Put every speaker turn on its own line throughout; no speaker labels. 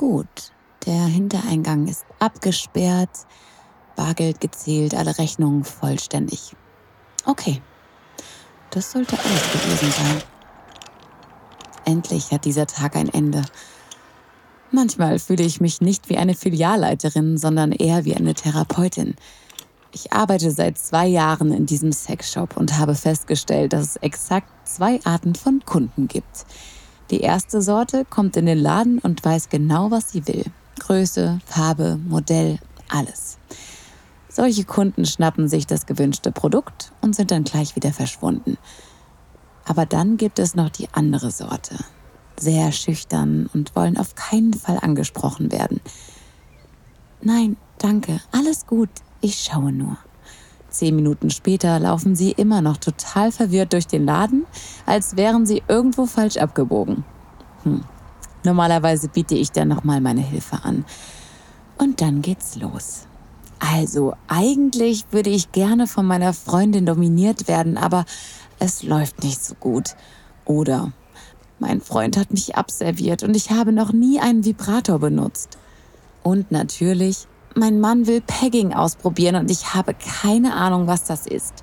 gut. Der Hintereingang ist abgesperrt, Bargeld gezählt, alle Rechnungen vollständig. Okay, das sollte alles gewesen sein. Endlich hat dieser Tag ein Ende. Manchmal fühle ich mich nicht wie eine Filialleiterin, sondern eher wie eine Therapeutin. Ich arbeite seit zwei Jahren in diesem Sexshop und habe festgestellt, dass es exakt zwei Arten von Kunden gibt. Die erste Sorte kommt in den Laden und weiß genau, was sie will. Größe, Farbe, Modell, alles. Solche Kunden schnappen sich das gewünschte Produkt und sind dann gleich wieder verschwunden. Aber dann gibt es noch die andere Sorte. Sehr schüchtern und wollen auf keinen Fall angesprochen werden. Nein, danke, alles gut, ich schaue nur. Zehn Minuten später laufen sie immer noch total verwirrt durch den Laden, als wären sie irgendwo falsch abgebogen. Hm. Normalerweise biete ich dann nochmal meine Hilfe an. Und dann geht's los. Also, eigentlich würde ich gerne von meiner Freundin dominiert werden, aber es läuft nicht so gut. Oder mein Freund hat mich abserviert und ich habe noch nie einen Vibrator benutzt. Und natürlich, mein Mann will Pegging ausprobieren und ich habe keine Ahnung, was das ist.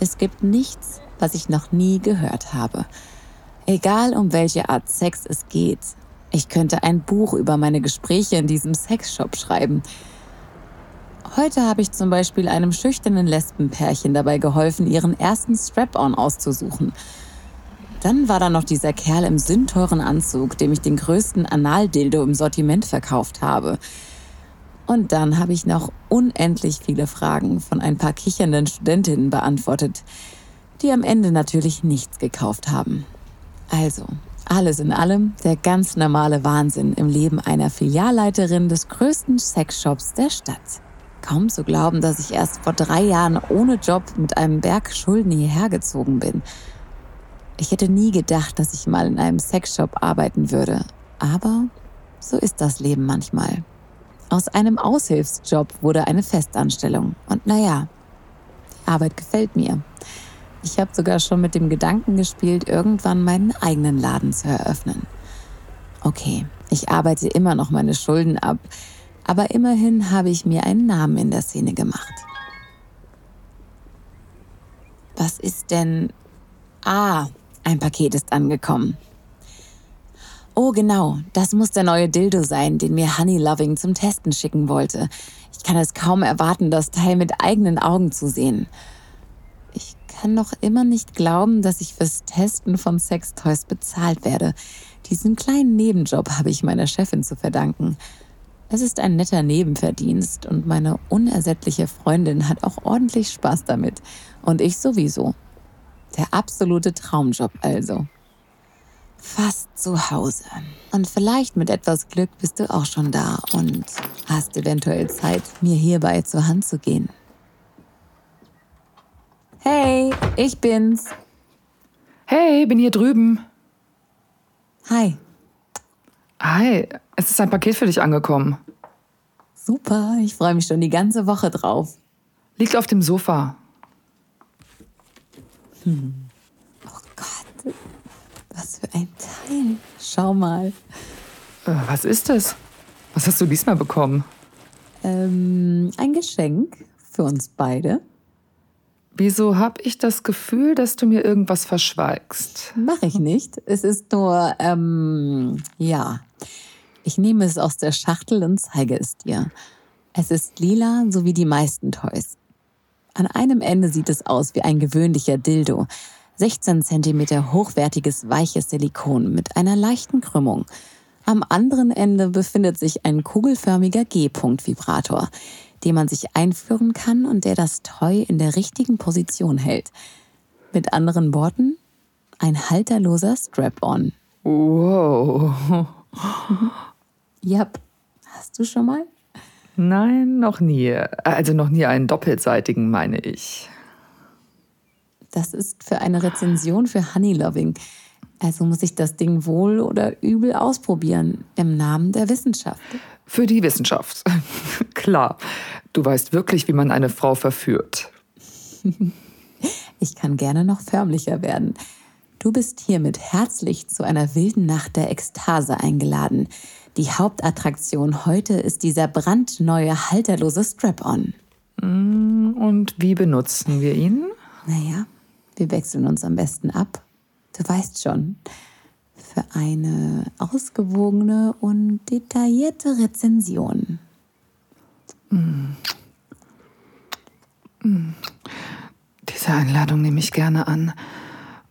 Es gibt nichts, was ich noch nie gehört habe. Egal um welche Art Sex es geht. Ich könnte ein Buch über meine Gespräche in diesem Sexshop schreiben. Heute habe ich zum Beispiel einem schüchternen Lesbenpärchen dabei geholfen, ihren ersten Strap-on auszusuchen. Dann war da noch dieser Kerl im sündteuren Anzug, dem ich den größten Analdildo im Sortiment verkauft habe. Und dann habe ich noch unendlich viele Fragen von ein paar kichernden Studentinnen beantwortet, die am Ende natürlich nichts gekauft haben. Also, alles in allem der ganz normale Wahnsinn im Leben einer Filialleiterin des größten Sexshops der Stadt. Kaum zu glauben, dass ich erst vor drei Jahren ohne Job mit einem Berg Schulden hierher gezogen bin. Ich hätte nie gedacht, dass ich mal in einem Sexshop arbeiten würde. Aber so ist das Leben manchmal. Aus einem Aushilfsjob wurde eine Festanstellung. Und naja, die Arbeit gefällt mir. Ich habe sogar schon mit dem Gedanken gespielt, irgendwann meinen eigenen Laden zu eröffnen. Okay, ich arbeite immer noch meine Schulden ab, aber immerhin habe ich mir einen Namen in der Szene gemacht. Was ist denn... Ah, ein Paket ist angekommen. Oh genau, das muss der neue Dildo sein, den mir Honey Loving zum Testen schicken wollte. Ich kann es kaum erwarten, das Teil mit eigenen Augen zu sehen. Ich kann noch immer nicht glauben, dass ich fürs Testen von Sextoys bezahlt werde. Diesen kleinen Nebenjob habe ich meiner Chefin zu verdanken. Es ist ein netter Nebenverdienst und meine unersättliche Freundin hat auch ordentlich Spaß damit. Und ich sowieso. Der absolute Traumjob also fast zu Hause. Und vielleicht mit etwas Glück bist du auch schon da und hast eventuell Zeit, mir hierbei zur Hand zu gehen. Hey, ich bin's.
Hey, bin hier drüben.
Hi.
Hi, es ist ein Paket für dich angekommen.
Super, ich freue mich schon die ganze Woche drauf.
Liegt auf dem Sofa.
Hm. Oh Gott, was für ein Teil. Schau mal.
Äh, was ist das? Was hast du diesmal bekommen?
Ähm, ein Geschenk für uns beide.
Wieso habe ich das Gefühl, dass du mir irgendwas verschweigst?
Mach ich nicht. Es ist nur, ähm, ja. Ich nehme es aus der Schachtel und zeige es dir. Es ist lila, so wie die meisten Toys. An einem Ende sieht es aus wie ein gewöhnlicher Dildo, 16 cm hochwertiges weiches Silikon mit einer leichten Krümmung. Am anderen Ende befindet sich ein kugelförmiger G-Punkt-Vibrator, den man sich einführen kann und der das Toy in der richtigen Position hält. Mit anderen Worten, ein halterloser Strap-on.
Wow.
Yep. Hast du schon mal?
Nein, noch nie. Also noch nie einen doppelseitigen, meine ich.
Das ist für eine Rezension für Honey Loving. Also muss ich das Ding wohl oder übel ausprobieren im Namen der Wissenschaft.
Für die Wissenschaft. Klar. Du weißt wirklich, wie man eine Frau verführt.
ich kann gerne noch förmlicher werden. Du bist hiermit herzlich zu einer wilden Nacht der Ekstase eingeladen. Die Hauptattraktion heute ist dieser brandneue halterlose Strap-on.
Mm, und wie benutzen wir ihn?
Naja, wir wechseln uns am besten ab. Du weißt schon, für eine ausgewogene und detaillierte Rezension.
Mm. Mm. Diese Einladung nehme ich gerne an.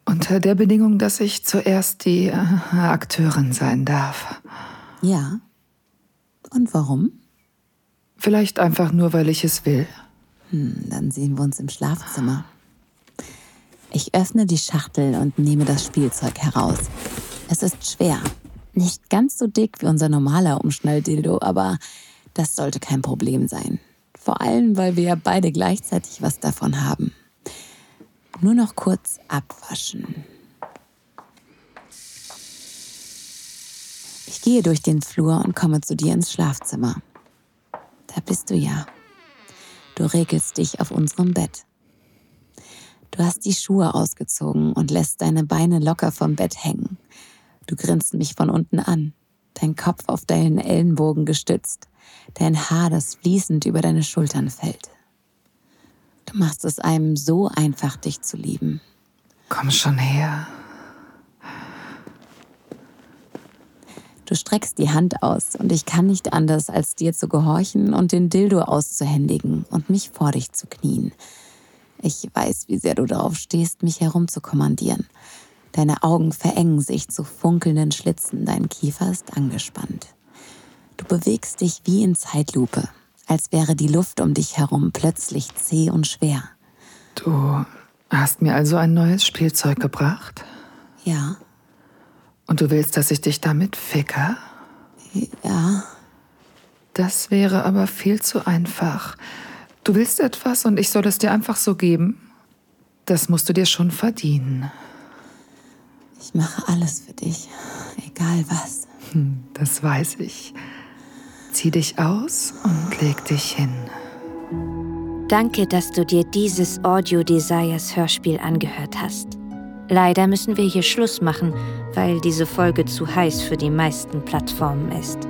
Unter der Bedingung, dass ich zuerst die äh, Akteurin sein darf.
Ja. Und warum?
Vielleicht einfach nur, weil ich es will.
Hm, dann sehen wir uns im Schlafzimmer. Ich öffne die Schachtel und nehme das Spielzeug heraus. Es ist schwer. Nicht ganz so dick wie unser normaler Umschnalldildo, aber das sollte kein Problem sein. Vor allem, weil wir ja beide gleichzeitig was davon haben. Nur noch kurz abwaschen. Ich gehe durch den Flur und komme zu dir ins Schlafzimmer. Da bist du ja. Du regelst dich auf unserem Bett. Du hast die Schuhe ausgezogen und lässt deine Beine locker vom Bett hängen. Du grinst mich von unten an, dein Kopf auf deinen Ellenbogen gestützt, dein Haar, das fließend über deine Schultern fällt. Du machst es einem so einfach, dich zu lieben.
Komm schon her.
Du streckst die Hand aus und ich kann nicht anders, als dir zu gehorchen und den Dildo auszuhändigen und mich vor dich zu knien. Ich weiß, wie sehr du darauf stehst, mich herumzukommandieren. Deine Augen verengen sich zu funkelnden Schlitzen, dein Kiefer ist angespannt. Du bewegst dich wie in Zeitlupe, als wäre die Luft um dich herum plötzlich zäh und schwer.
Du hast mir also ein neues Spielzeug gebracht?
Ja.
Und du willst, dass ich dich damit ficke?
Ja.
Das wäre aber viel zu einfach. Du willst etwas und ich soll es dir einfach so geben? Das musst du dir schon verdienen.
Ich mache alles für dich, egal was.
Hm, das weiß ich. Zieh dich aus und leg dich hin.
Danke, dass du dir dieses Audio Desires Hörspiel angehört hast. Leider müssen wir hier Schluss machen, weil diese Folge zu heiß für die meisten Plattformen ist.